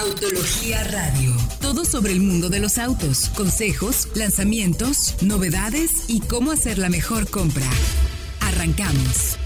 Autología Radio. Todo sobre el mundo de los autos, consejos, lanzamientos, novedades y cómo hacer la mejor compra. Arrancamos.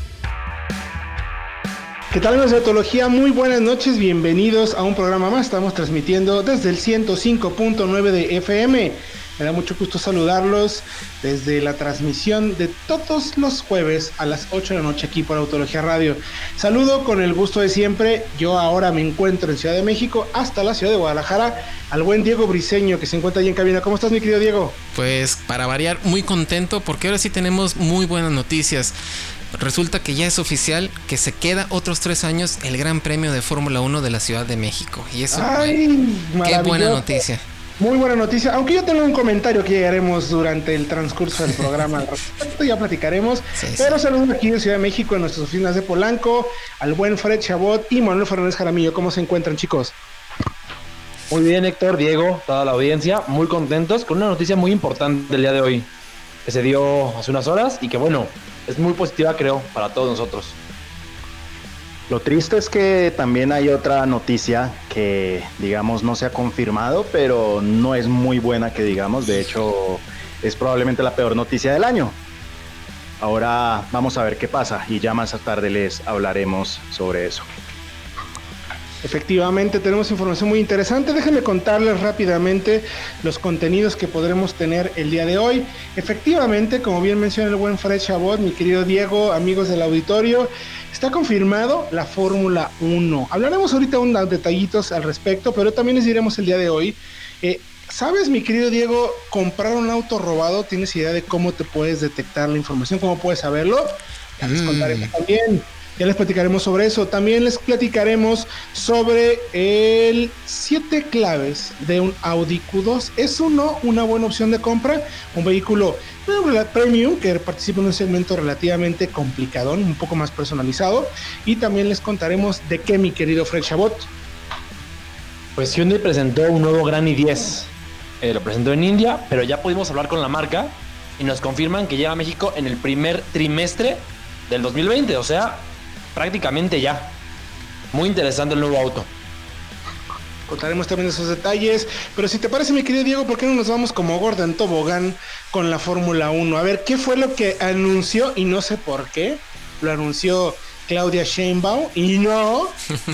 ¿Qué tal amigos de Autología? Muy buenas noches, bienvenidos a un programa más. Estamos transmitiendo desde el 105.9 de FM. Me da mucho gusto saludarlos desde la transmisión de todos los jueves a las 8 de la noche aquí por Autología Radio. Saludo con el gusto de siempre. Yo ahora me encuentro en Ciudad de México hasta la ciudad de Guadalajara al buen Diego Briseño que se encuentra ahí en cabina. ¿Cómo estás mi querido Diego? Pues para variar, muy contento porque ahora sí tenemos muy buenas noticias. Resulta que ya es oficial que se queda otros tres años el Gran Premio de Fórmula 1 de la Ciudad de México. Y eso, Ay, qué buena noticia. Muy buena noticia, aunque yo tengo un comentario que llegaremos durante el transcurso del programa, ya platicaremos, pero saludos aquí en Ciudad de México, en nuestras oficinas de Polanco, al buen Fred Chabot y Manuel Fernández Jaramillo, ¿cómo se encuentran chicos? Muy bien Héctor, Diego, toda la audiencia, muy contentos con una noticia muy importante del día de hoy, que se dio hace unas horas y que bueno, es muy positiva creo para todos nosotros. Lo triste es que también hay otra noticia que, digamos, no se ha confirmado, pero no es muy buena que digamos. De hecho, es probablemente la peor noticia del año. Ahora vamos a ver qué pasa y ya más tarde les hablaremos sobre eso. Efectivamente, tenemos información muy interesante. Déjenme contarles rápidamente los contenidos que podremos tener el día de hoy. Efectivamente, como bien menciona el buen Fred Chabot, mi querido Diego, amigos del auditorio, está confirmado la Fórmula 1. Hablaremos ahorita unos detallitos al respecto, pero también les diremos el día de hoy. Eh, ¿Sabes, mi querido Diego, comprar un auto robado? ¿Tienes idea de cómo te puedes detectar la información? ¿Cómo puedes saberlo? Ya les contaremos mm. también. Ya les platicaremos sobre eso. También les platicaremos sobre el 7 claves de un Audi Q2. ¿Es uno una buena opción de compra? Un vehículo premium que participa en un segmento relativamente complicado, un poco más personalizado. Y también les contaremos de qué, mi querido Fred Chabot. Pues Hyundai presentó un nuevo Gran i10. Eh, lo presentó en India, pero ya pudimos hablar con la marca y nos confirman que llega a México en el primer trimestre del 2020. O sea, prácticamente ya. Muy interesante el nuevo auto. Contaremos también esos detalles. Pero si te parece, mi querido Diego, ¿por qué no nos vamos como Gordon Tobogán con la Fórmula 1? A ver, ¿qué fue lo que anunció? Y no sé por qué. Lo anunció Claudia Sheinbaum y no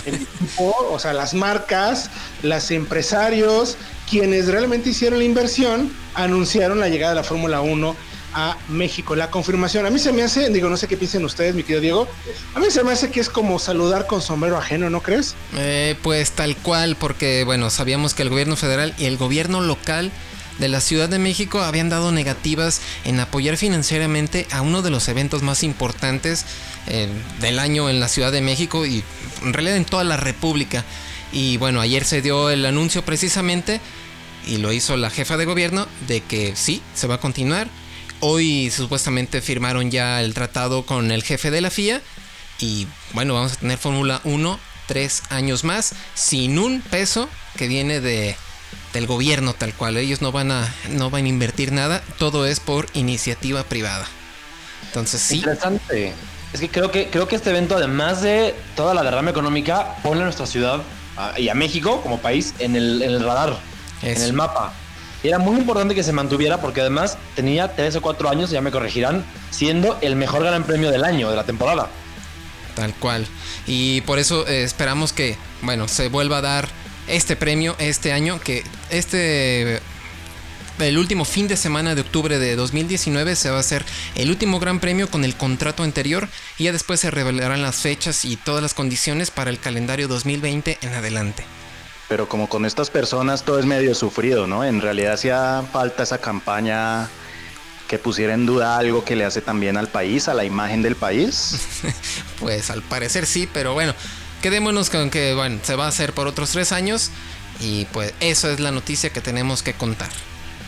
el equipo, o sea, las marcas, los empresarios, quienes realmente hicieron la inversión, anunciaron la llegada de la Fórmula 1 a México. La confirmación, a mí se me hace, digo, no sé qué piensen ustedes, mi querido Diego, a mí se me hace que es como saludar con sombrero ajeno, ¿no crees? Eh, pues tal cual, porque bueno, sabíamos que el gobierno federal y el gobierno local de la Ciudad de México habían dado negativas en apoyar financieramente a uno de los eventos más importantes eh, del año en la Ciudad de México y en realidad en toda la República. Y bueno, ayer se dio el anuncio precisamente, y lo hizo la jefa de gobierno, de que sí, se va a continuar Hoy supuestamente firmaron ya el tratado con el jefe de la FIA y bueno, vamos a tener Fórmula 1 tres años más sin un peso que viene de del gobierno tal cual. Ellos no van a no van a invertir nada, todo es por iniciativa privada. Entonces sí. Interesante. Es que creo que creo que este evento además de toda la derrama económica pone a nuestra ciudad y a México como país en el, en el radar, en el mapa era muy importante que se mantuviera porque además tenía tres o cuatro años, ya me corregirán, siendo el mejor gran premio del año, de la temporada. Tal cual. Y por eso eh, esperamos que, bueno, se vuelva a dar este premio este año, que este el último fin de semana de octubre de 2019 se va a hacer el último gran premio con el contrato anterior y ya después se revelarán las fechas y todas las condiciones para el calendario 2020 en adelante. Pero como con estas personas todo es medio sufrido, ¿no? En realidad hacía falta esa campaña que pusiera en duda algo que le hace también al país, a la imagen del país. pues al parecer sí, pero bueno, quedémonos con que, bueno, se va a hacer por otros tres años y pues eso es la noticia que tenemos que contar.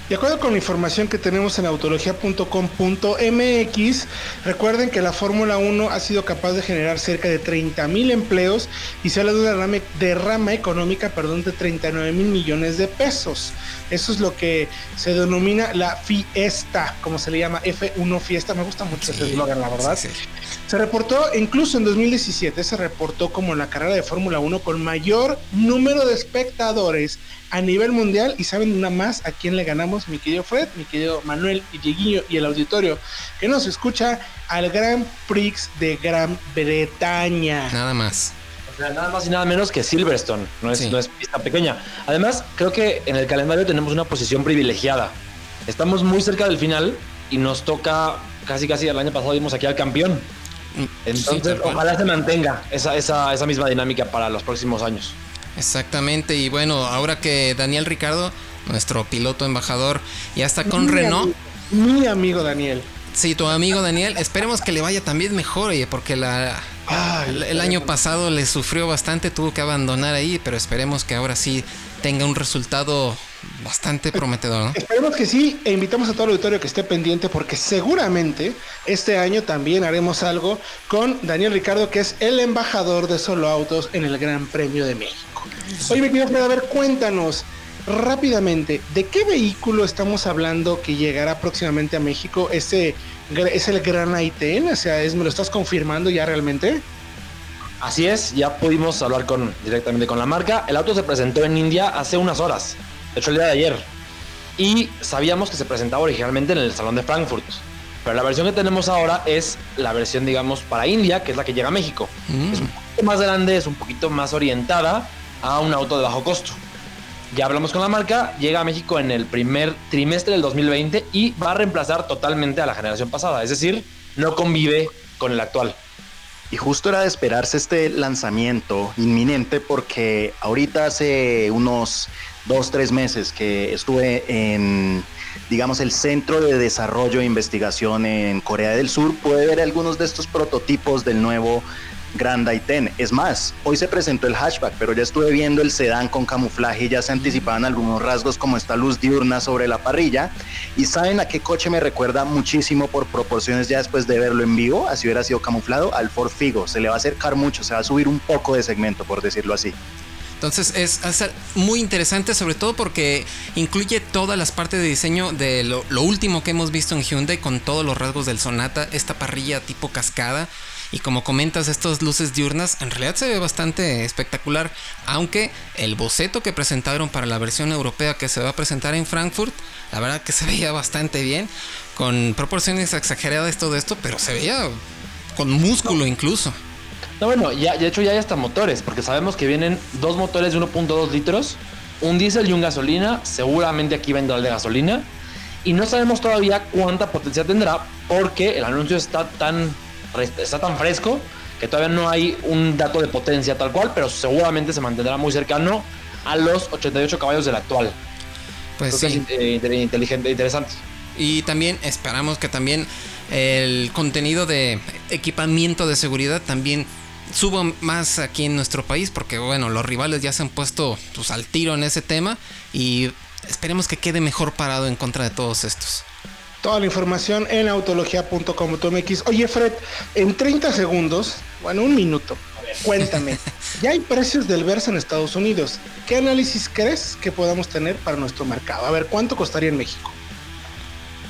De acuerdo con la información que tenemos en autología.com.mx, recuerden que la Fórmula 1 ha sido capaz de generar cerca de 30 mil empleos y se habla de una derrama, económica perdón, de 39 mil millones de pesos. Eso es lo que se denomina la fiesta, como se le llama F1 Fiesta. Me gusta mucho ese eslogan, la verdad. Se reportó, incluso en 2017, se reportó como la carrera de Fórmula 1 con mayor número de espectadores a nivel mundial y saben una más a quién le ganamos, mi querido Fred, mi querido Manuel y Dieguiño y el auditorio que nos escucha al Grand Prix de Gran Bretaña. Nada más. O sea, nada más y nada menos que Silverstone, no es, no es pista pequeña. Además, creo que en el calendario tenemos una posición privilegiada. Estamos muy cerca del final y nos toca, casi casi el año pasado vimos aquí al campeón. Mm, Entonces, ojalá se mantenga esa, esa, esa misma dinámica para los próximos años. Exactamente, y bueno, ahora que Daniel Ricardo, nuestro piloto embajador, ya está con Renault. mi amigo Daniel. Sí, tu amigo Daniel, esperemos que le vaya también mejor, oye, porque la, el año pasado le sufrió bastante, tuvo que abandonar ahí, pero esperemos que ahora sí tenga un resultado bastante prometedor, ¿no? Esperemos que sí, e invitamos a todo el auditorio que esté pendiente porque seguramente este año también haremos algo con Daniel Ricardo, que es el embajador de Solo Autos en el Gran Premio de México. Oye, mi querido Fred, a ver, cuéntanos rápidamente, ¿de qué vehículo estamos hablando que llegará próximamente a México? ¿Ese es el Gran i10? O sea, ¿es, ¿me lo estás confirmando ya realmente? Así es, ya pudimos hablar con, directamente con la marca. El auto se presentó en India hace unas horas, de hecho el día de ayer. Y sabíamos que se presentaba originalmente en el Salón de Frankfurt. Pero la versión que tenemos ahora es la versión, digamos, para India, que es la que llega a México. Mm. Es un poquito más grande, es un poquito más orientada a un auto de bajo costo. Ya hablamos con la marca, llega a México en el primer trimestre del 2020 y va a reemplazar totalmente a la generación pasada. Es decir, no convive con el actual. Y justo era de esperarse este lanzamiento inminente porque ahorita hace unos dos, tres meses que estuve en, digamos, el Centro de Desarrollo e Investigación en Corea del Sur, pude ver algunos de estos prototipos del nuevo Grand i10. Es más, hoy se presentó el hatchback, pero ya estuve viendo el sedán con camuflaje y ya se anticipaban algunos rasgos como esta luz diurna sobre la parrilla. Y saben a qué coche me recuerda muchísimo por proporciones ya después de verlo en vivo, así hubiera sido camuflado, al Ford Figo. Se le va a acercar mucho, se va a subir un poco de segmento, por decirlo así. Entonces es, muy interesante, sobre todo porque incluye todas las partes de diseño de lo, último que hemos visto en Hyundai con todos los rasgos del Sonata, esta parrilla tipo cascada. Y como comentas, estas luces diurnas en realidad se ve bastante espectacular. Aunque el boceto que presentaron para la versión europea que se va a presentar en Frankfurt, la verdad que se veía bastante bien. Con proporciones exageradas todo esto, pero se veía con músculo incluso. No, bueno, ya, de hecho ya hay hasta motores, porque sabemos que vienen dos motores de 1.2 litros, un diésel y un gasolina. Seguramente aquí vendrá el de gasolina. Y no sabemos todavía cuánta potencia tendrá, porque el anuncio está tan está tan fresco que todavía no hay un dato de potencia tal cual, pero seguramente se mantendrá muy cercano a los 88 caballos del actual. Pues sí. es inteligente, interesante. Y también esperamos que también el contenido de equipamiento de seguridad también suba más aquí en nuestro país, porque bueno, los rivales ya se han puesto pues, al tiro en ese tema y esperemos que quede mejor parado en contra de todos estos. Toda la información en autología.com.mx. Oye, Fred, en 30 segundos, bueno, un minuto, cuéntame, ya hay precios del Versa en Estados Unidos. ¿Qué análisis crees que podamos tener para nuestro mercado? A ver, ¿cuánto costaría en México?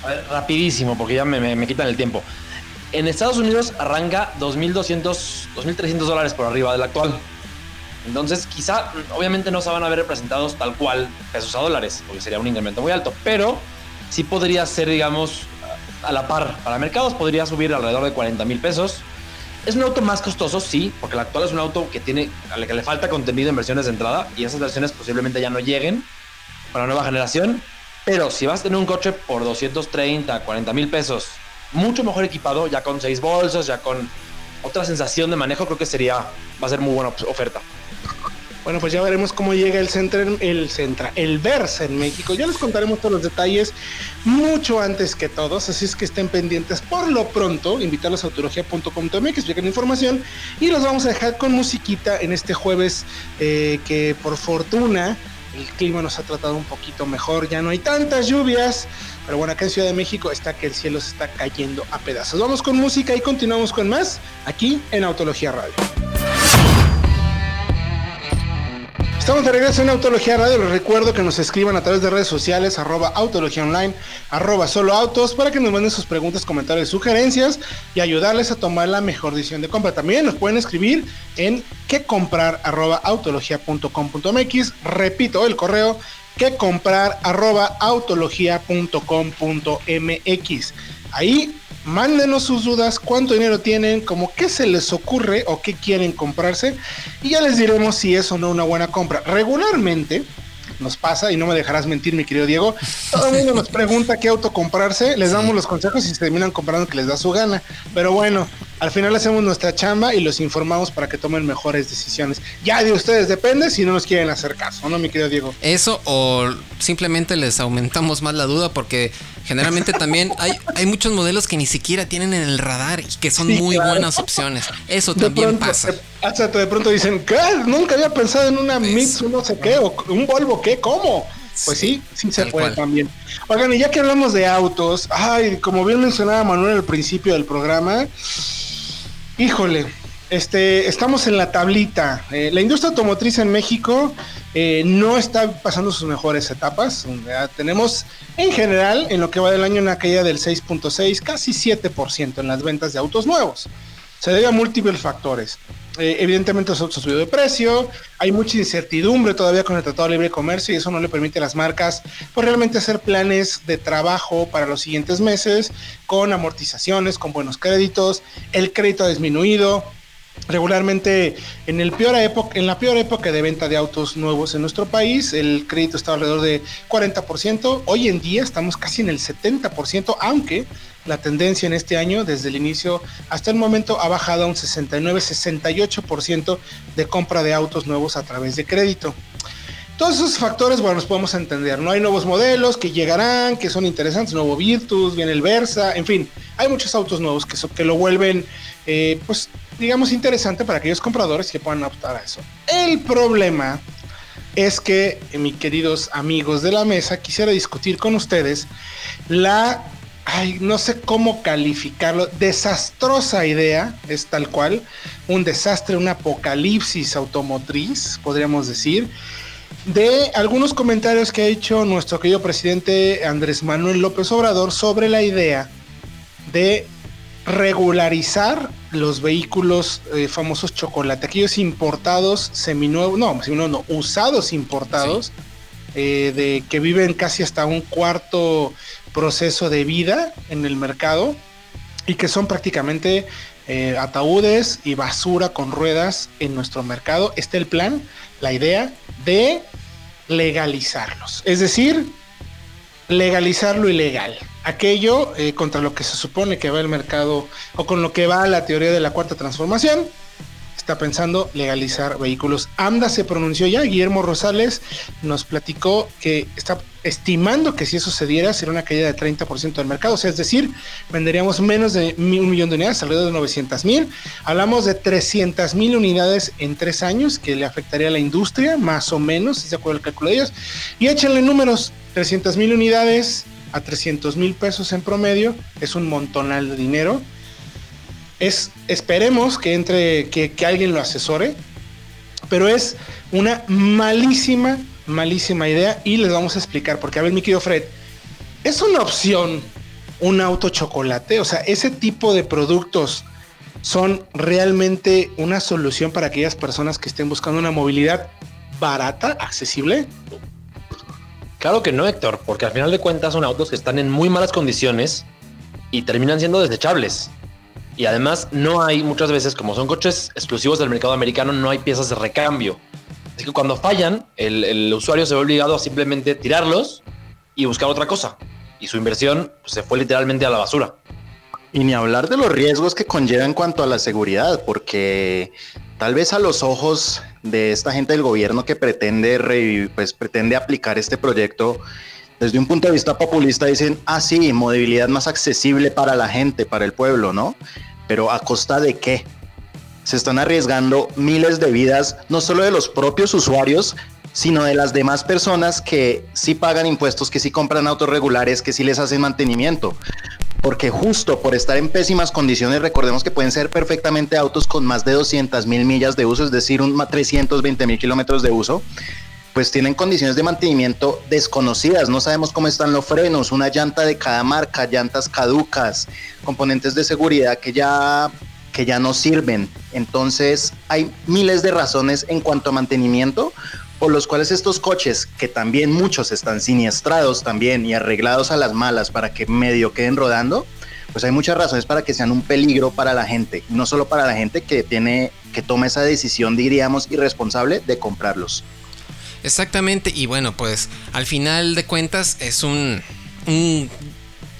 A ver, rapidísimo, porque ya me, quitan el tiempo. En Estados Unidos arranca 2.200, 2.300 dólares por arriba del actual. Entonces, quizá, obviamente no se van a ver representados tal cual pesos a dólares, porque sería un incremento muy alto, pero sí podría ser, digamos, a la par. Para mercados podría subir alrededor de 40 mil pesos. Es un auto más costoso, sí, porque el actual es un auto que tiene, al que le falta contenido en versiones de entrada y esas versiones posiblemente ya no lleguen para la nueva generación. Pero si vas a tener un coche por 230, 40 mil pesos, mucho mejor equipado, ya con seis bolsos, ya con otra sensación de manejo, creo que sería, va a ser muy buena oferta. Bueno, pues ya veremos cómo llega el Centra, el Centra, el Versa en México. Ya les contaremos todos los detalles mucho antes que todos, así es que estén pendientes. Por lo pronto, invitarlos a autología.com.mx, lleguen información y los vamos a dejar con musiquita en este jueves eh, que por fortuna el clima nos ha tratado un poquito mejor, ya no hay tantas lluvias, pero bueno, acá en Ciudad de México está que el cielo se está cayendo a pedazos. Vamos con música y continuamos con más aquí en Autología Radio. Estamos de regreso en Autología Radio. Les recuerdo que nos escriban a través de redes sociales, arroba Autología Online, arroba Solo Autos, para que nos manden sus preguntas, comentarios, sugerencias y ayudarles a tomar la mejor decisión de compra. También nos pueden escribir en que comprar arroba autología.com.mx. Repito el correo que comprar arroba autología.com.mx. Ahí mándenos sus dudas, cuánto dinero tienen, como qué se les ocurre o qué quieren comprarse y ya les diremos si es o no una buena compra. Regularmente nos pasa, y no me dejarás mentir, mi querido Diego, todo el mundo nos pregunta qué auto comprarse, les damos los consejos y se terminan comprando que les da su gana. Pero bueno, al final hacemos nuestra chamba y los informamos para que tomen mejores decisiones. Ya de ustedes depende si no nos quieren hacer caso, ¿no, mi querido Diego? Eso o simplemente les aumentamos más la duda porque generalmente también hay, hay muchos modelos que ni siquiera tienen en el radar y que son muy buenas opciones. Eso también pasa. Hasta de pronto dicen, ¿qué? Nunca había pensado en una Mitsu no sé qué, o un Volvo qué, ¿cómo? Pues sí, sí, se puede también. Oigan, y ya que hablamos de autos, ay, como bien mencionaba Manuel al principio del programa, híjole, este, estamos en la tablita. Eh, la industria automotriz en México eh, no está pasando sus mejores etapas. tenemos en general, en lo que va del año, una caída del 6.6, casi 7% en las ventas de autos nuevos. Se debe a múltiples factores. Eh, evidentemente autos han subido de precio, hay mucha incertidumbre todavía con el Tratado de Libre Comercio y eso no le permite a las marcas pues, realmente hacer planes de trabajo para los siguientes meses con amortizaciones, con buenos créditos, el crédito ha disminuido, regularmente en la peor época de venta de autos nuevos en nuestro país, el crédito estaba alrededor de 40%, hoy en día estamos casi en el 70%, aunque la tendencia en este año desde el inicio hasta el momento ha bajado a un 69-68% de compra de autos nuevos a través de crédito. Todos esos factores, bueno, los podemos entender. No hay nuevos modelos que llegarán, que son interesantes, nuevo Virtus, viene el Versa, en fin, hay muchos autos nuevos que, que lo vuelven, eh, pues, digamos, interesante para aquellos compradores que puedan optar a eso. El problema es que, eh, mis queridos amigos de la mesa, quisiera discutir con ustedes la, ay, no sé cómo calificarlo, desastrosa idea, es tal cual, un desastre, un apocalipsis automotriz, podríamos decir de algunos comentarios que ha hecho nuestro querido presidente Andrés Manuel López Obrador sobre la idea de regularizar los vehículos eh, famosos chocolate, aquellos importados seminuevos, no, no, no, usados importados, eh, de que viven casi hasta un cuarto proceso de vida en el mercado y que son prácticamente eh, ataúdes y basura con ruedas en nuestro mercado. Este es el plan, la idea de legalizarlos. Es decir, legalizar lo ilegal. Aquello eh, contra lo que se supone que va el mercado o con lo que va la teoría de la cuarta transformación está pensando legalizar vehículos. AMDA se pronunció ya, Guillermo Rosales nos platicó que está estimando que si eso se diera sería una caída de 30% del mercado, o sea, es decir, venderíamos menos de un millón de unidades, alrededor de 900 mil. Hablamos de 300 mil unidades en tres años que le afectaría a la industria, más o menos, si se acuerda el cálculo de ellos. Y échenle números, 300 mil unidades a 300 mil pesos en promedio, es un montonal de dinero es, esperemos que entre, que, alguien lo asesore, pero es una malísima, malísima idea y les vamos a explicar, porque a ver, mi querido Fred, es una opción un auto chocolate, o sea, ese tipo de productos son realmente una solución para aquellas personas que estén buscando una movilidad barata, accesible. Claro que no, Héctor, porque al final de cuentas son autos que están en muy malas condiciones y terminan siendo desechables. Y además no hay muchas veces, como son coches exclusivos del mercado americano, no hay piezas de recambio. Así que cuando fallan, el, usuario se ve obligado a simplemente tirarlos y buscar otra cosa. Y su inversión pues, se fue literalmente a la basura. Y ni hablar de los riesgos que conlleva en cuanto a la seguridad, porque tal vez a los ojos de esta gente del gobierno que pretende, pues, pretende aplicar este proyecto, desde un punto de vista populista dicen, ah, sí, movilidad más accesible para la gente, para el pueblo, ¿no? Pero ¿a costa de qué? Se están arriesgando miles de vidas, no solo de los propios usuarios, sino de las demás personas que sí pagan impuestos, que sí compran autos regulares, que sí les hacen mantenimiento. Porque justo por estar en pésimas condiciones, recordemos que pueden ser perfectamente autos con más de 200 mil millas de uso, es decir, un 320 mil kilómetros de uso, pues tienen condiciones de mantenimiento desconocidas. No sabemos cómo están los frenos, una llanta de cada marca, llantas caducas, componentes de seguridad que ya que ya no sirven. Entonces hay miles de razones en cuanto a mantenimiento por los cuales estos coches, que también muchos están siniestrados también y arreglados a las malas para que medio queden rodando, pues hay muchas razones para que sean un peligro para la gente, no solo para la gente que tiene que toma esa decisión, diríamos, irresponsable de comprarlos. Exactamente, y bueno, pues al final de cuentas es un, un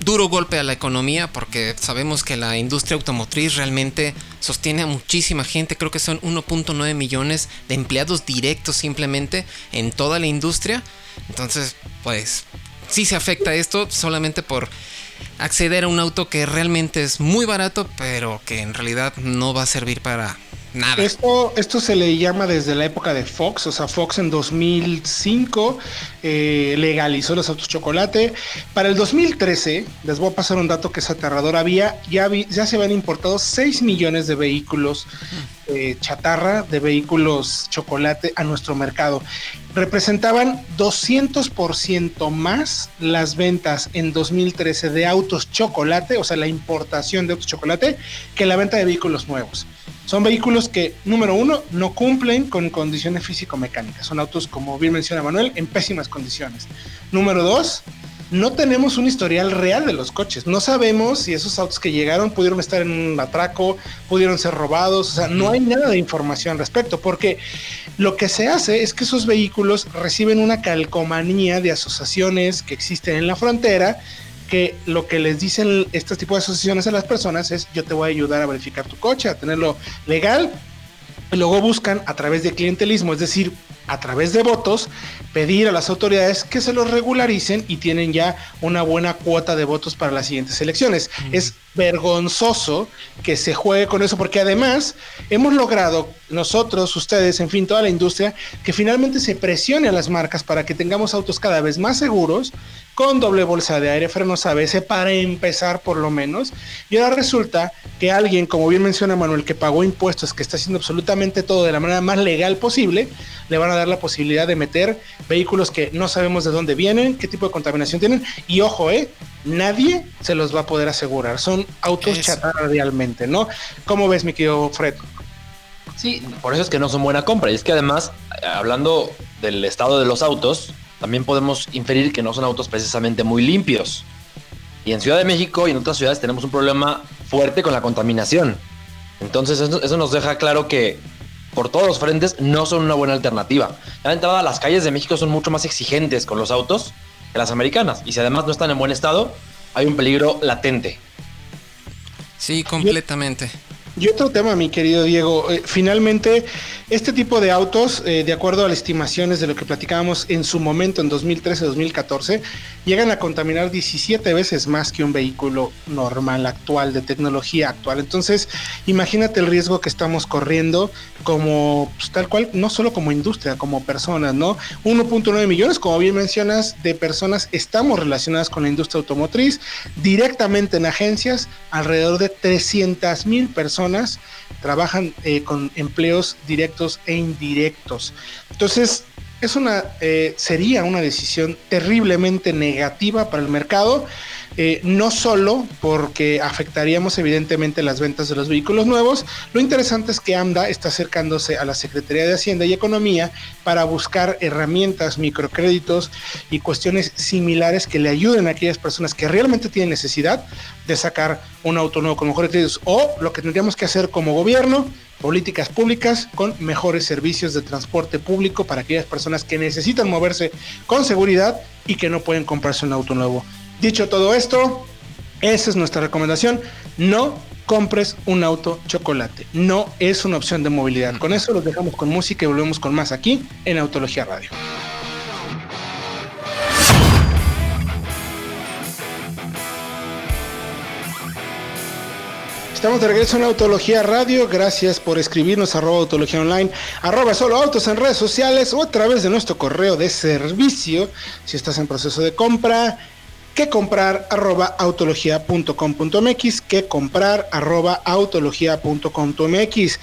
duro golpe a la economía porque sabemos que la industria automotriz realmente sostiene a muchísima gente, creo que son 1.9 millones de empleados directos simplemente en toda la industria. Entonces, pues sí se afecta esto solamente por acceder a un auto que realmente es muy barato, pero que en realidad no va a servir para esto, esto se le llama desde la época de Fox, o sea, Fox en 2005 eh, legalizó los autos chocolate. Para el 2013, les voy a pasar un dato que es aterrador, había, ya, ya se habían importado 6 millones de vehículos eh, chatarra, de vehículos chocolate a nuestro mercado. Representaban 200% más las ventas en 2013 de autos chocolate, o sea, la importación de autos chocolate, que la venta de vehículos nuevos. Son vehículos que, número uno, no cumplen con condiciones físico-mecánicas. Son autos, como bien menciona Manuel, en pésimas condiciones. Número dos, no tenemos un historial real de los coches. No sabemos si esos autos que llegaron pudieron estar en un atraco, pudieron ser robados. O sea, no hay nada de información al respecto, porque lo que se hace es que esos vehículos reciben una calcomanía de asociaciones que existen en la frontera que lo que les dicen este tipo de asociaciones a las personas es yo te voy a ayudar a verificar tu coche, a tenerlo legal. Y luego buscan a través de clientelismo, es decir, a través de votos, pedir a las autoridades que se los regularicen y tienen ya una buena cuota de votos para las siguientes elecciones. Es vergonzoso que se juegue con eso, porque además hemos logrado nosotros, ustedes, en fin, toda la industria, que finalmente se presione a las marcas para que tengamos autos cada vez más seguros, con doble bolsa de aire, frenos ABS, para empezar por lo menos. Y ahora resulta que alguien, como bien menciona Manuel, que pagó impuestos, que está haciendo absolutamente todo de la manera más legal posible, le van a dar la posibilidad de meter vehículos que no sabemos de dónde vienen, qué tipo de contaminación tienen. Y ojo, eh, nadie se los va a poder asegurar. Son autos chatarra realmente, ¿no? ¿Cómo ves, mi querido Fred? Sí, por eso es que no son buena compra. Y es que además, hablando del estado de los autos, también podemos inferir que no son autos precisamente muy limpios. Y en Ciudad de México y en otras ciudades tenemos un problema fuerte con la contaminación. Entonces eso, nos deja claro que por todos los frentes no son una buena alternativa. La entrada, las calles de México son mucho más exigentes con los autos que las americanas. Y si además no están en buen estado, hay un peligro latente. Sí, completamente. Y otro tema, mi querido Diego, eh, finalmente este tipo de autos, eh, de acuerdo a las estimaciones de lo que platicábamos en su momento, en 2013-2014, llegan a contaminar 17 veces más que un vehículo normal actual, de tecnología actual. Entonces, imagínate el riesgo que estamos corriendo como pues, tal cual, no solo como industria, como personas, ¿no? 1.9 millones, como bien mencionas, de personas estamos relacionadas con la industria automotriz, directamente en agencias, alrededor de 300 mil personas trabajan eh, con empleos directos e indirectos. Entonces, es una, eh, sería una decisión terriblemente negativa para el mercado eh, no solo porque afectaríamos evidentemente las ventas de los vehículos nuevos, lo interesante es que AMDA está acercándose a la Secretaría de Hacienda y Economía para buscar herramientas, microcréditos y cuestiones similares que le ayuden a aquellas personas que realmente tienen necesidad de sacar un auto nuevo con mejores créditos o lo que tendríamos que hacer como gobierno políticas públicas con mejores servicios de transporte público para aquellas personas que necesitan moverse con seguridad y que no pueden comprarse un auto nuevo. Dicho todo esto, esa es nuestra recomendación. No compres un auto chocolate. No es una opción de movilidad. Con eso los dejamos con música y volvemos con más aquí en Autología Radio. Estamos de regreso en Autología Radio. Gracias por escribirnos arroba Autología Online, arroba solo autos en redes sociales o a través de nuestro correo de servicio. Si estás en proceso de compra, que comprar arroba autología.com.mx, que comprar arroba autología.com.mx.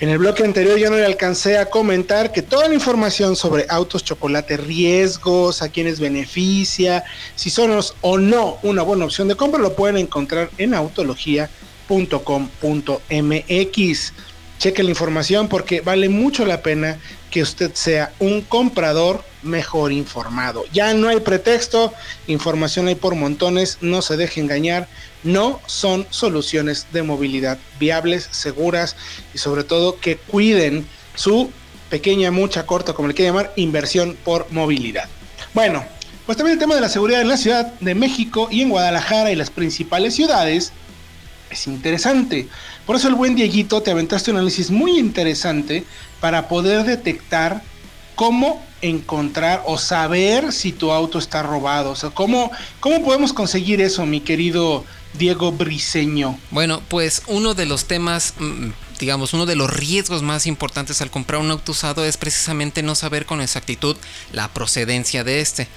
En el bloque anterior ya no le alcancé a comentar que toda la información sobre autos chocolate, riesgos, a quienes beneficia, si son o no una buena opción de compra, lo pueden encontrar en autología.com .com.mx. Cheque la información porque vale mucho la pena que usted sea un comprador mejor informado. Ya no hay pretexto, información hay por montones, no se deje engañar, no son soluciones de movilidad viables, seguras y sobre todo que cuiden su pequeña, mucha, corta, como le quiera llamar, inversión por movilidad. Bueno, pues también el tema de la seguridad en la Ciudad de México y en Guadalajara y las principales ciudades es interesante. Por eso el buen Dieguito te aventaste un análisis muy interesante para poder detectar cómo encontrar o saber si tu auto está robado. O sea, ¿cómo, cómo podemos conseguir eso, mi querido Diego Briseño? Bueno, pues uno de los temas, mm, digamos, uno de los riesgos más importantes al comprar un auto usado es precisamente no saber con exactitud la procedencia de este.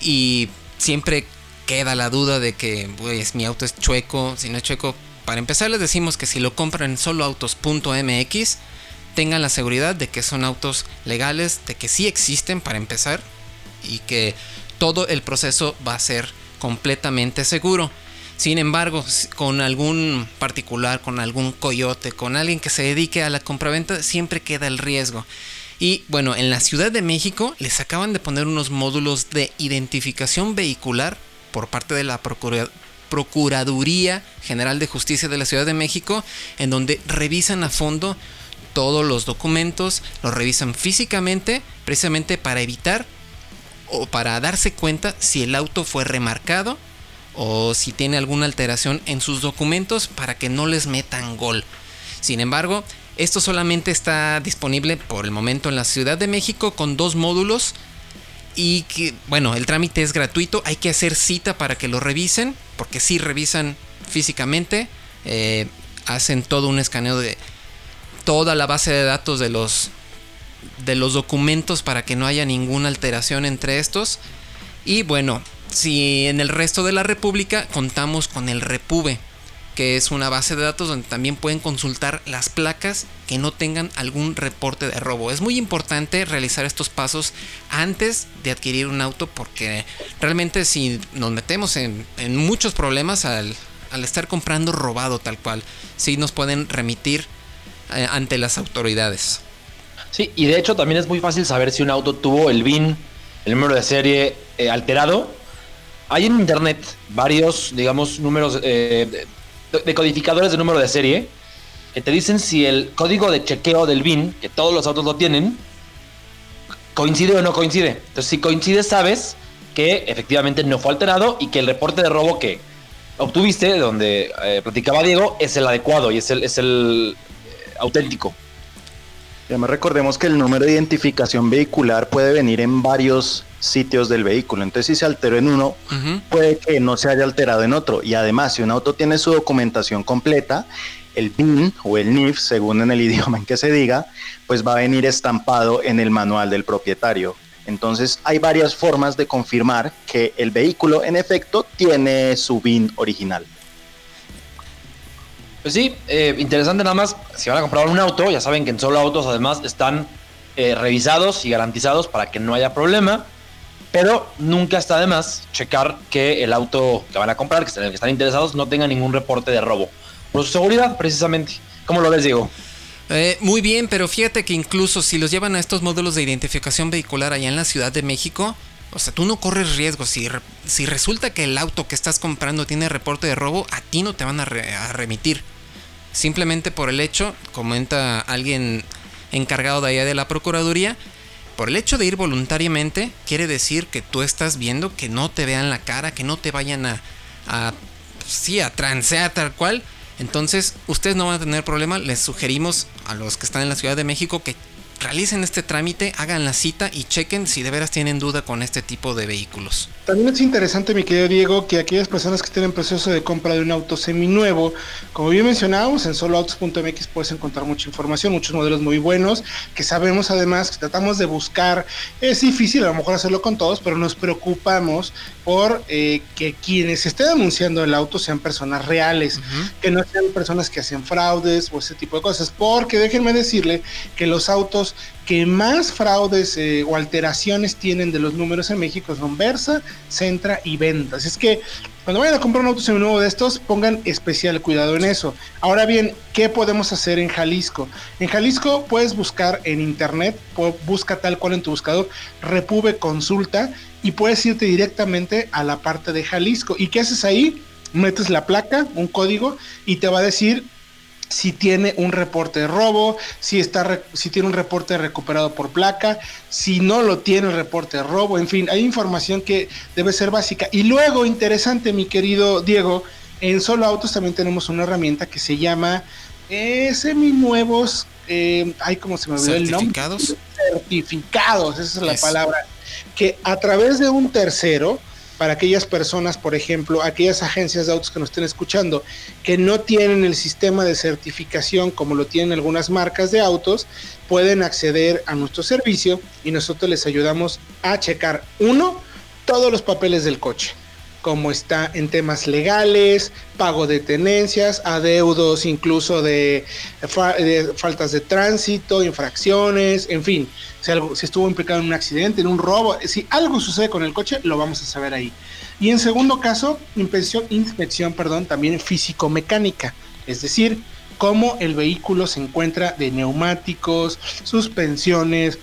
Y siempre queda la duda de que pues, mi auto es chueco, si no es chueco. Para empezar les decimos que si lo compran en soloautos.mx tengan la seguridad de que son autos legales, de que sí existen para empezar y que todo el proceso va a ser completamente seguro. Sin embargo, con algún particular, con algún coyote, con alguien que se dedique a la compraventa, siempre queda el riesgo. Y bueno, en la Ciudad de México les acaban de poner unos módulos de identificación vehicular por parte de la Procuraduría General de Justicia de la Ciudad de México, en donde revisan a fondo todos los documentos, los revisan físicamente, precisamente para evitar o para darse cuenta si el auto fue remarcado o si tiene alguna alteración en sus documentos para que no les metan gol. Sin embargo, esto solamente está disponible por el momento en la Ciudad de México con dos módulos y que, bueno, el trámite es gratuito, hay que hacer cita para que lo revisen, porque si revisan físicamente, eh, hacen todo un escaneo de toda la base de datos de los, de los documentos para que no haya ninguna alteración entre estos. Y bueno, si en el resto de la República contamos con el Repube, que es una base de datos donde también pueden consultar las placas que no tengan algún reporte de robo. Es muy importante realizar estos pasos antes de adquirir un auto porque realmente si nos metemos en, muchos problemas al, estar comprando robado tal cual, sí nos pueden remitir eh, ante las autoridades. Sí, y de hecho también es muy fácil saber si un auto tuvo el VIN, el número de serie eh, alterado. Hay en internet varios, digamos, números eh, de codificadores de número de serie que te dicen si el código de chequeo del BIN, que todos los autos lo tienen, coincide o no coincide. Entonces, si coincide, sabes que efectivamente no fue alterado y que el reporte de robo que obtuviste, donde eh, platicaba Diego, es el adecuado y es el, es el eh, auténtico. Además recordemos que el número de identificación vehicular puede venir en varios sitios del vehículo. Entonces si se alteró en uno, puede que no se haya alterado en otro. Y además, si un auto tiene su documentación completa, el BIN o el NIF, según en el idioma en que se diga, pues va a venir estampado en el manual del propietario. Entonces hay varias formas de confirmar que el vehículo en efecto tiene su BIN original. Pues sí, eh, interesante nada más, si van a comprar un auto, ya saben que en solo autos además están eh, revisados y garantizados para que no haya problema, pero nunca está de más checar que el auto que van a comprar, que están, interesados, no tenga ningún reporte de robo. Por su seguridad, precisamente. ¿Cómo lo ves, Diego? Eh, muy bien, pero fíjate que incluso si los llevan a estos módulos de identificación vehicular allá en la Ciudad de México, o sea, tú no corres riesgo. Si, si resulta que el auto que estás comprando tiene reporte de robo, a ti no te van a, remitir. Simplemente por el hecho, comenta alguien encargado de allá de la Procuraduría, por el hecho de ir voluntariamente, quiere decir que tú estás viendo que no te vean la cara, que no te vayan a, a sí, a transear tal cual. Entonces, ustedes no van a tener problema. Les sugerimos a los que están en la Ciudad de México que realicen este trámite, hagan la cita y chequen si de veras tienen duda con este tipo de vehículos. También es interesante, mi querido Diego, que aquellas personas que estén en proceso de compra de un auto seminuevo, como bien mencionábamos, en soloautos.mx puedes encontrar mucha información, muchos modelos muy buenos, que sabemos además que tratamos de buscar. Es difícil a lo mejor hacerlo con todos, pero nos preocupamos por eh, que quienes estén anunciando el auto sean personas reales, que no sean personas que hacen fraudes o ese tipo de cosas, porque déjenme decirle que los autos que más fraudes eh, o alteraciones tienen de los números en México son Versa, Centra y Ventas. Es que cuando vayan a comprar un auto seminuevo de estos, pongan especial cuidado en eso. Ahora bien, ¿qué podemos hacer en Jalisco? En Jalisco puedes buscar en internet, busca tal cual en tu buscador, Repube Consulta y puedes irte directamente a la parte de Jalisco. ¿Y qué haces ahí? Metes la placa, un código y te va a decir si tiene un reporte de robo, si, está, si tiene un reporte recuperado por placa, si no lo tiene el reporte de robo, en fin, hay información que debe ser básica. Y luego, interesante, mi querido Diego, en Solo Autos también tenemos una herramienta que se llama eh, seminuevos, eh, ay, ¿cómo se me olvidó el nombre? Certificados. Certificados, esa es la palabra. Que a través de un tercero, para aquellas personas, por ejemplo, aquellas agencias de autos que nos estén escuchando, que no tienen el sistema de certificación como lo tienen algunas marcas de autos, pueden acceder a nuestro servicio y nosotros les ayudamos a checar, uno, todos los papeles del coche como está en temas legales, pago de tenencias, adeudos incluso de, faltas de tránsito, infracciones, en fin, si, si estuvo implicado en un accidente, en un robo, si algo sucede con el coche, lo vamos a saber ahí. Y en segundo caso, inspección, inspección perdón, también físico-mecánica, es decir, cómo el vehículo se encuentra de neumáticos, suspensiones,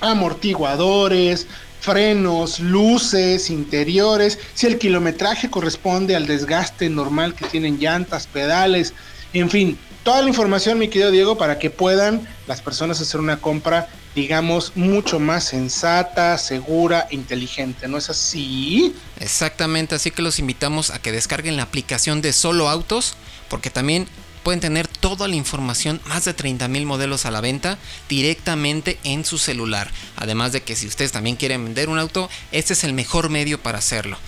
amortiguadores, frenos, luces, interiores, si el kilometraje corresponde al desgaste normal que tienen llantas, pedales, en fin, toda la información, mi querido Diego, para que puedan las personas hacer una compra, digamos, mucho más sensata, segura, inteligente, ¿no es así? Exactamente, así que los invitamos a que descarguen la aplicación de Solo Autos, porque también pueden tener toda la información, más de 30 mil modelos a la venta directamente en su celular. Además de que si ustedes también quieren vender un auto, este es el mejor medio para hacerlo.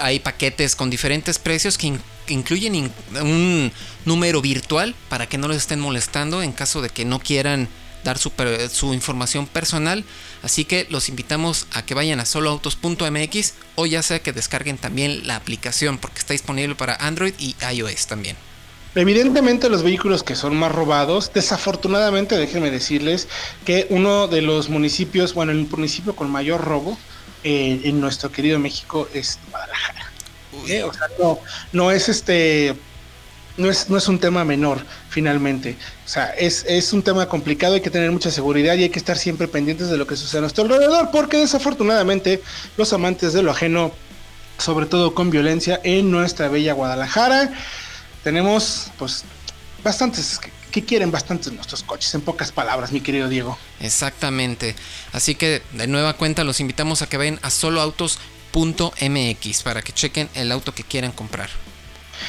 hay paquetes con diferentes precios que, incluyen un número virtual para que no les estén molestando en caso de que no quieran dar su, su, información personal. Así que los invitamos a que vayan a soloautos.mx o ya sea que descarguen también la aplicación porque está disponible para Android y iOS también. Evidentemente los vehículos que son más robados, desafortunadamente déjenme decirles que uno de los municipios, bueno, el municipio con mayor robo eh, en nuestro querido México es Guadalajara. Eh, o sea, no, no es este, no es, no es un tema menor finalmente. O sea, es, es un tema complicado, hay que tener mucha seguridad y hay que estar siempre pendientes de lo que sucede a nuestro alrededor, porque desafortunadamente los amantes de lo ajeno, sobre todo con violencia en nuestra bella Guadalajara, tenemos pues bastantes que quieren bastantes nuestros coches, en pocas palabras, mi querido Diego. Exactamente. Así que de nueva cuenta los invitamos a que vayan a soloautos.mx para que chequen el auto que quieran comprar.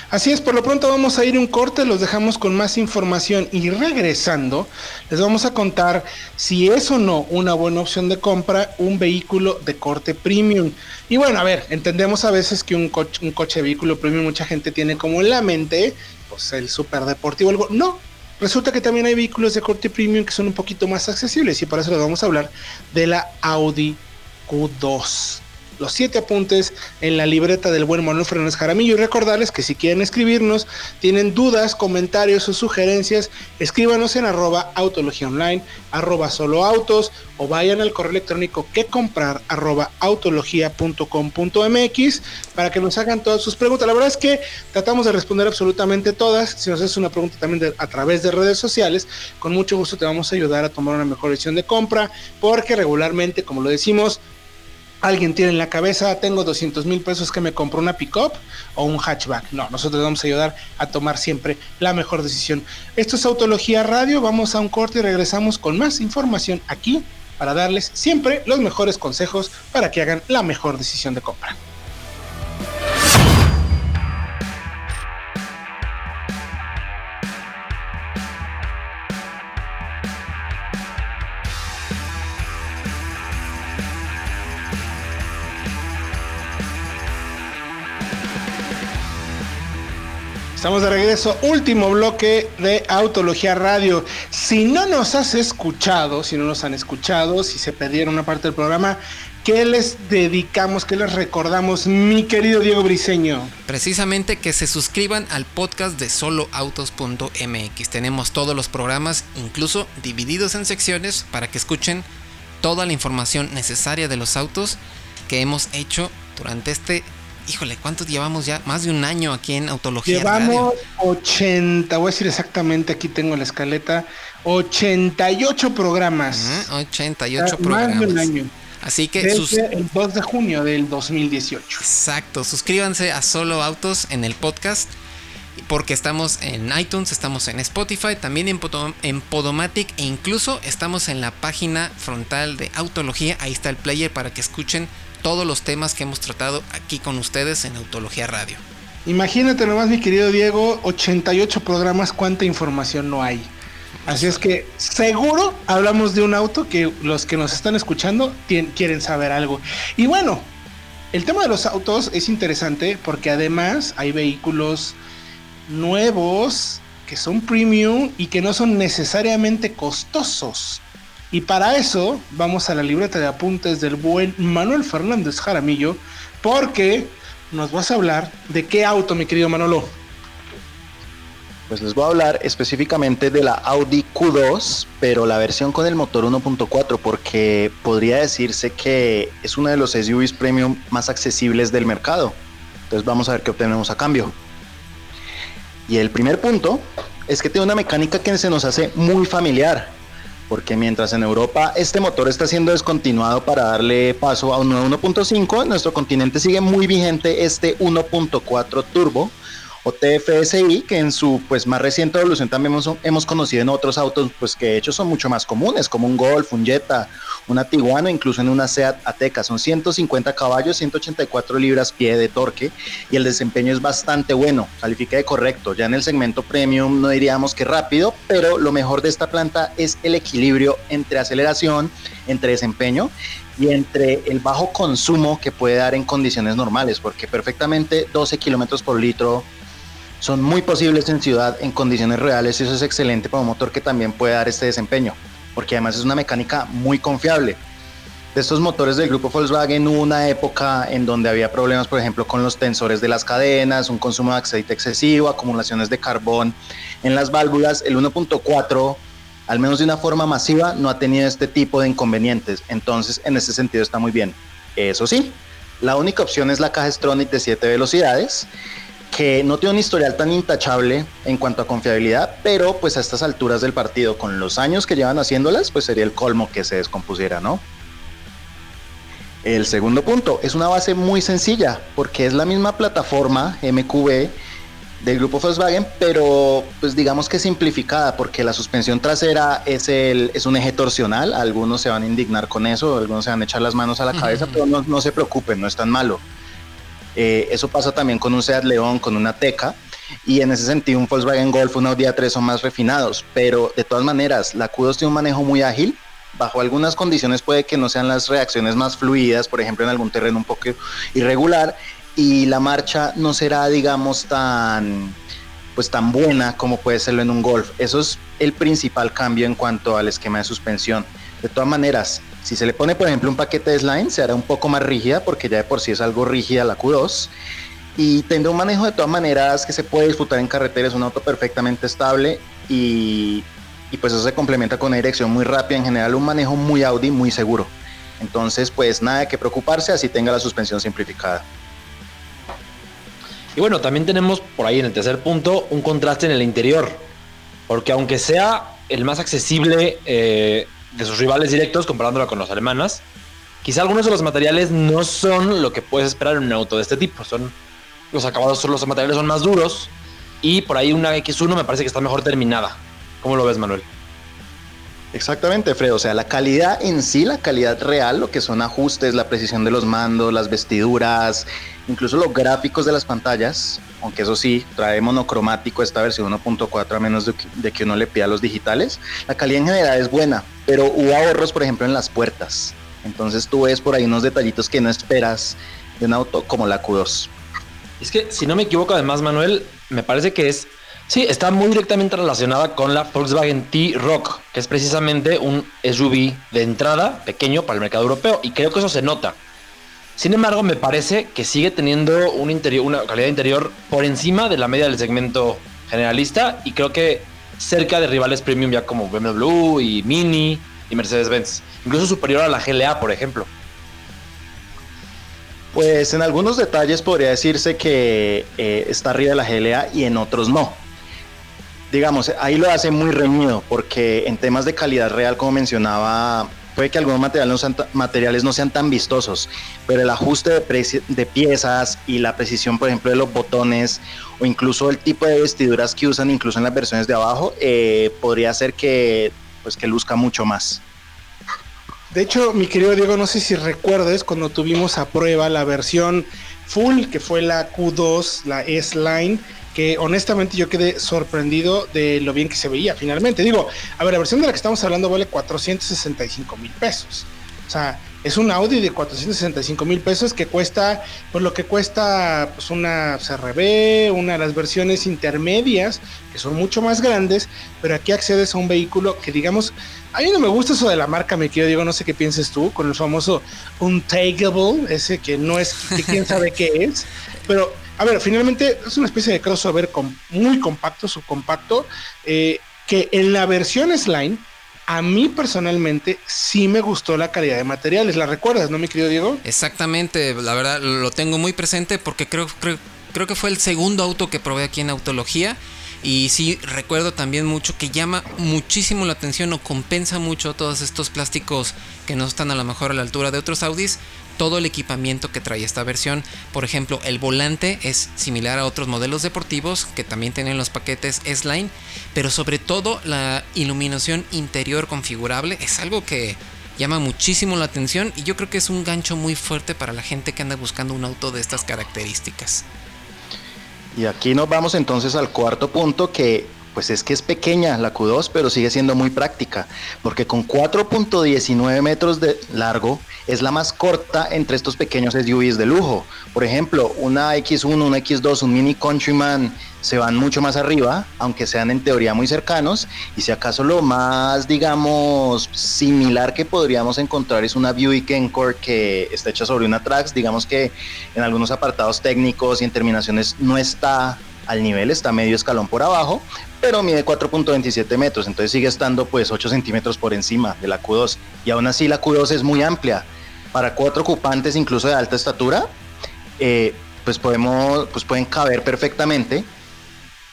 Así es, por lo pronto vamos a ir un corte, los dejamos con más información y regresando les vamos a contar si es o no una buena opción de compra un vehículo de corte premium. Y bueno, a ver, entendemos a veces que un coche, un coche vehículo premium mucha gente tiene como en la mente pues el super deportivo, algo. No, resulta que también hay vehículos de corte premium que son un poquito más accesibles y por eso les vamos a hablar de la Audi Q2 los siete apuntes en la libreta del buen Manuel Fernández Jaramillo y recordarles que si quieren escribirnos, tienen dudas, comentarios o sugerencias, escríbanos en arroba autología online, arroba solo autos o vayan al correo electrónico que comprar arroba autología.com.mx para que nos hagan todas sus preguntas. La verdad es que tratamos de responder absolutamente todas. Si nos haces una pregunta también a través de redes sociales, con mucho gusto te vamos a ayudar a tomar una mejor decisión de compra porque regularmente, como lo decimos, alguien tiene en la cabeza, tengo 200 mil pesos que me compro una pickup o un hatchback. No, nosotros vamos a ayudar a tomar siempre la mejor decisión. Esto es Autología Radio, vamos a un corte y regresamos con más información aquí para darles siempre los mejores consejos para que hagan la mejor decisión de compra. Estamos de regreso, último bloque de Autología Radio. Si no nos has escuchado, si no nos han escuchado, si se perdieron una parte del programa, ¿qué les dedicamos, qué les recordamos, mi querido Diego Briseño? Precisamente que se suscriban al podcast de soloautos.mx. Tenemos todos los programas, incluso divididos en secciones, para que escuchen toda la información necesaria de los autos que hemos hecho durante este híjole, ¿cuántos llevamos ya? Más de un año aquí en Autología. Llevamos 80, voy a decir exactamente, aquí tengo la escaleta, 88 programas. 88 programas. Más de un año. Así que Desde el 2 de junio del 2018. Exacto, suscríbanse a Solo Autos en el podcast porque estamos en iTunes, estamos en Spotify, también en, en, Podomatic e incluso estamos en la página frontal de Autología, ahí está el player para que escuchen todos los temas que hemos tratado aquí con ustedes en Autología Radio. Imagínate nomás, mi querido Diego, 88 programas, cuánta información no hay. Así es que seguro hablamos de un auto que los que nos están escuchando quieren saber algo. Y bueno, el tema de los autos es interesante porque además hay vehículos nuevos que son premium y que no son necesariamente costosos. Y para eso vamos a la libreta de apuntes del buen Manuel Fernández Jaramillo, porque nos vas a hablar de qué auto, mi querido Manolo. Pues les voy a hablar específicamente de la Audi Q2, pero la versión con el motor 1.4, porque podría decirse que es uno de los SUVs premium más accesibles del mercado. Entonces vamos a ver qué obtenemos a cambio. Y el primer punto es que tiene una mecánica que se nos hace muy familiar porque mientras en Europa este motor está siendo descontinuado para darle paso a un 1.5, en nuestro continente sigue muy vigente este 1.4 turbo o TFSI, que en su pues más reciente evolución también hemos, hemos, conocido en otros autos, pues que de hecho son mucho más comunes, como un Golf, un Jetta, una Tiguan incluso en una Seat Ateca. Son 150 caballos, 184 libras pie de torque y el desempeño es bastante bueno, califica de correcto. Ya en el segmento premium no diríamos que rápido, pero lo mejor de esta planta es el equilibrio entre aceleración, entre desempeño y entre el bajo consumo que puede dar en condiciones normales, porque perfectamente 12 kilómetros por litro son muy posibles en ciudad en condiciones reales y eso es excelente para un motor que también puede dar este desempeño, porque además es una mecánica muy confiable. De estos motores del grupo Volkswagen hubo una época en donde había problemas, por ejemplo, con los tensores de las cadenas, un consumo de aceite excesivo, acumulaciones de carbón en las válvulas. El 1.4, al menos de una forma masiva, no ha tenido este tipo de inconvenientes. Entonces, en ese sentido está muy bien. Eso sí, la única opción es la caja Stronach de 7 velocidades que no tiene un historial tan intachable en cuanto a confiabilidad, pero pues a estas alturas del partido, con los años que llevan haciéndolas, pues sería el colmo que se descompusiera, ¿no? El segundo punto es una base muy sencilla, porque es la misma plataforma MQB del grupo Volkswagen, pero pues digamos que simplificada, porque la suspensión trasera es, el, es un eje torsional, algunos se van a indignar con eso, algunos se van a echar las manos a la cabeza, pero no, no se preocupen, no es tan malo eh, eso pasa también con un Seat León, con una Teca. Y en ese sentido, un Volkswagen Golf, un Audi A3 son más refinados. Pero de todas maneras, la Q2 tiene un manejo muy ágil. Bajo algunas condiciones puede que no sean las reacciones más fluidas, por ejemplo en algún terreno un poco irregular. Y la marcha no será, digamos, tan pues tan buena como puede serlo en un Golf. Eso es el principal cambio en cuanto al esquema de suspensión. De todas maneras, si se le pone, por ejemplo, un paquete de slime, se hará un poco más rígida porque ya de por sí es algo rígida la Q2 y tendrá un manejo de todas maneras que se puede disfrutar en carretera, es un auto perfectamente estable y, pues eso se complementa con una dirección muy rápida, en general un manejo muy Audi, muy seguro. Entonces pues nada que preocuparse, así tenga la suspensión simplificada. Y bueno, también tenemos por ahí en el tercer punto un contraste en el interior, porque aunque sea el más accesible eh, de sus rivales directos comparándola con los alemanas. Quizá algunos de los materiales no son lo que puedes esperar en un auto de este tipo. Son los acabados, los materiales son más duros y por ahí una X1 me parece que está mejor terminada. ¿Cómo lo ves, Manuel? Exactamente, Fred. O sea, la calidad en sí, la calidad real, lo que son ajustes, la precisión de los mandos, las vestiduras, incluso los gráficos de las pantallas, aunque eso sí, trae monocromático esta versión 1.4 a menos de que, uno le pida los digitales. La calidad en general es buena, pero hubo ahorros, por ejemplo, en las puertas. Entonces tú ves por ahí unos detallitos que no esperas de un auto como la Q2. Es que, si no me equivoco, además, Manuel, me parece que es, sí, está muy directamente relacionada con la Volkswagen T-Rock, que es precisamente un SUV de entrada pequeño para el mercado europeo, y creo que eso se nota. Sin embargo, me parece que sigue teniendo interior, una calidad interior por encima de la media del segmento generalista y creo que cerca de rivales premium ya como BMW y Mini y Mercedes-Benz. Incluso superior a la GLA, por ejemplo. Pues en algunos detalles podría decirse que eh, está arriba de la GLA y en otros no. Digamos, ahí lo hace muy reñido porque en temas de calidad real, como mencionaba Puede que algunos materiales no, sean, tan vistosos, pero el ajuste de, piezas y la precisión, por ejemplo, de los botones o incluso el tipo de vestiduras que usan, incluso en las versiones de abajo, eh, podría hacer que, pues, que luzca mucho más. De hecho, mi querido Diego, no sé si recuerdes cuando tuvimos a prueba la versión full, que fue la Q2, la S-Line, honestamente yo quedé sorprendido de lo bien que se veía finalmente. Digo, a ver, la versión de la que estamos hablando vale 465 mil pesos. O sea, es un Audi de 465 mil pesos que cuesta, por lo que cuesta pues una CRB, una de las versiones intermedias, que son mucho más grandes, pero aquí accedes a un vehículo que digamos, a mí no me gusta eso de la marca, me quiero digo, no sé qué pienses tú, con el famoso Untakeable, ese que no es, que quién sabe qué es, pero a ver, finalmente es una especie de crossover muy compacto, subcompacto, eh, que en la versión Slime, a mí personalmente sí me gustó la calidad de materiales. ¿La recuerdas, no, mi querido Diego? Exactamente, la verdad lo tengo muy presente porque creo, creo, creo que fue el segundo auto que probé aquí en Autología. Y sí, recuerdo también mucho que llama muchísimo la atención o compensa mucho todos estos plásticos que no están a lo mejor a la altura de otros Audis todo el equipamiento que trae esta versión. Por ejemplo, el volante es similar a otros modelos deportivos que también tienen los paquetes S-Line, pero sobre todo la iluminación interior configurable es algo que llama muchísimo la atención y yo creo que es un gancho muy fuerte para la gente que anda buscando un auto de estas características. Y aquí nos vamos entonces al cuarto punto que pues es que es pequeña la Q2, pero sigue siendo muy práctica, porque con 4.19 metros de largo es la más corta entre estos pequeños SUVs de lujo. Por ejemplo, una X1, una X2, un Mini Countryman se van mucho más arriba, aunque sean en teoría muy cercanos, y si acaso lo más, digamos, similar que podríamos encontrar es una Buick Encore que está hecha sobre una Trax, digamos que en algunos apartados técnicos y en terminaciones no está al nivel, está medio escalón por abajo, pero mide 4.27 metros, entonces sigue estando pues 8 centímetros por encima de la Q2. Y aún así la Q2 es muy amplia. Para cuatro ocupantes, incluso de alta estatura, eh, pues, podemos, pues pueden caber perfectamente.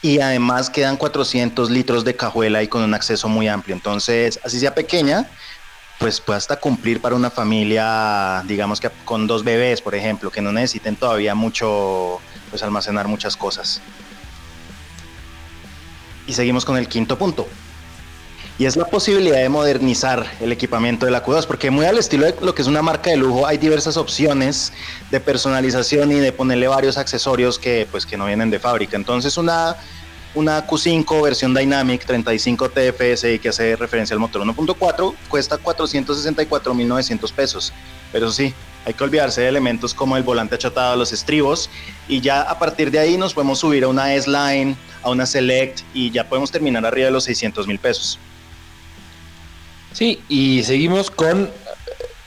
Y además quedan 400 litros de cajuela y con un acceso muy amplio. Entonces, así sea pequeña, pues puede hasta cumplir para una familia, digamos que con dos bebés, por ejemplo, que no necesiten todavía mucho, pues almacenar muchas cosas. Y seguimos con el quinto punto. Y es la posibilidad de modernizar el equipamiento de la Q2, porque muy al estilo de lo que es una marca de lujo, hay diversas opciones de personalización y de ponerle varios accesorios que, pues, que no vienen de fábrica. Entonces una, una Q5 versión Dynamic 35 TFSI que hace referencia al motor 1.4 cuesta 464.900 pesos. Pero sí, hay que olvidarse de elementos como el volante achatado, los estribos, y ya a partir de ahí nos podemos subir a una S-Line, a una Select, y ya podemos terminar arriba de los 600 mil pesos. Sí, y seguimos con eh,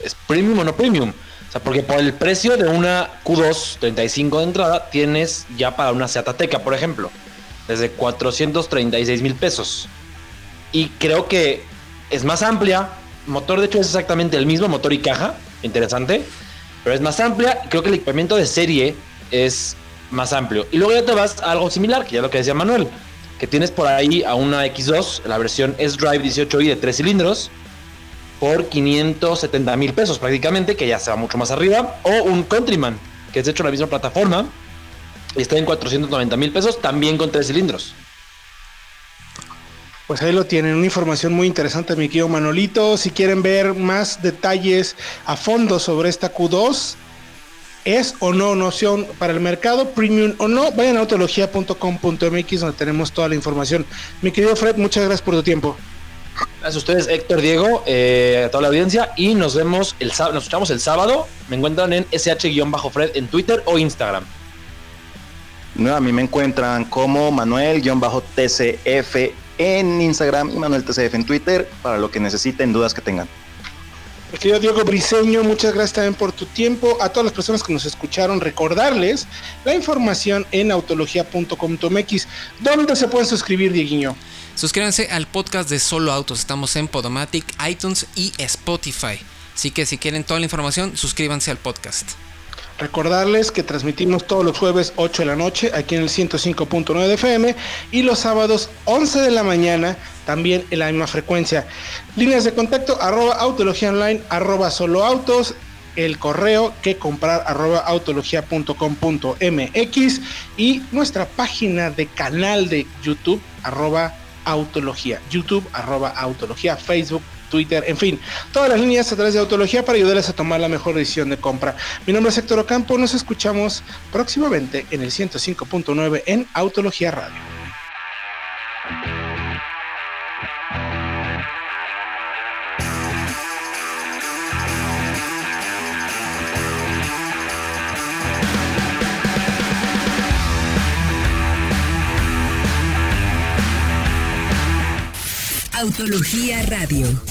¿es premium o no premium. O sea, porque por el precio de una Q2 35 de entrada tienes ya para una Seat Ateca, por ejemplo, desde 436 mil pesos. Y creo que es más amplia. Motor, de hecho, es exactamente el mismo, motor y caja. Interesante pero es más amplia. Creo que el equipamiento de serie es más amplio. Y luego ya te vas a algo similar, que ya lo que decía Manuel, que tienes por ahí a una X2, la versión S-Drive 18i de 3 cilindros, por 570 mil pesos prácticamente, que ya se va mucho más arriba, o un Countryman, que es de hecho la misma plataforma, y está en 490 mil pesos, también con 3 cilindros. Pues ahí lo tienen, una información muy interesante, mi querido Manolito. Si quieren ver más detalles a fondo sobre esta Q2, es o no noción para el mercado, premium o no, vayan a autología.com.mx donde tenemos toda la información. Mi querido Fred, muchas gracias por tu tiempo. Gracias a ustedes, Héctor, Diego, eh, a toda la audiencia y nos vemos el sábado, nos escuchamos el sábado. Me encuentran en sh-fred en Twitter o Instagram. No, a mí me encuentran como Manuel-TCF en Instagram y Manuel TCF en Twitter para lo que necesiten, dudas que tengan. Querido Diego Briseño, muchas gracias también por tu tiempo. A todas las personas que nos escucharon, recordarles la información en autología.com.mx. ¿Dónde se pueden suscribir, Dieguiño? Suscríbanse al podcast de Solo Autos. Estamos en Podomatic, iTunes y Spotify. Así que si quieren toda la información, suscríbanse al podcast. Recordarles que transmitimos todos los jueves 8 de la noche aquí en el 105.9 de FM y los sábados 11 de la mañana también en la misma frecuencia. Líneas de contacto arroba autología online arroba solo autos el correo que comprar arroba autología.com.mx y nuestra página de canal de YouTube arroba autología, YouTube arroba autología, Facebook Twitter, en fin, todas las líneas a través de Autología para ayudarles a tomar la mejor decisión de compra. Mi nombre es Héctor Ocampo, nos escuchamos próximamente en el 105.9 en Autología Radio. Autología Radio.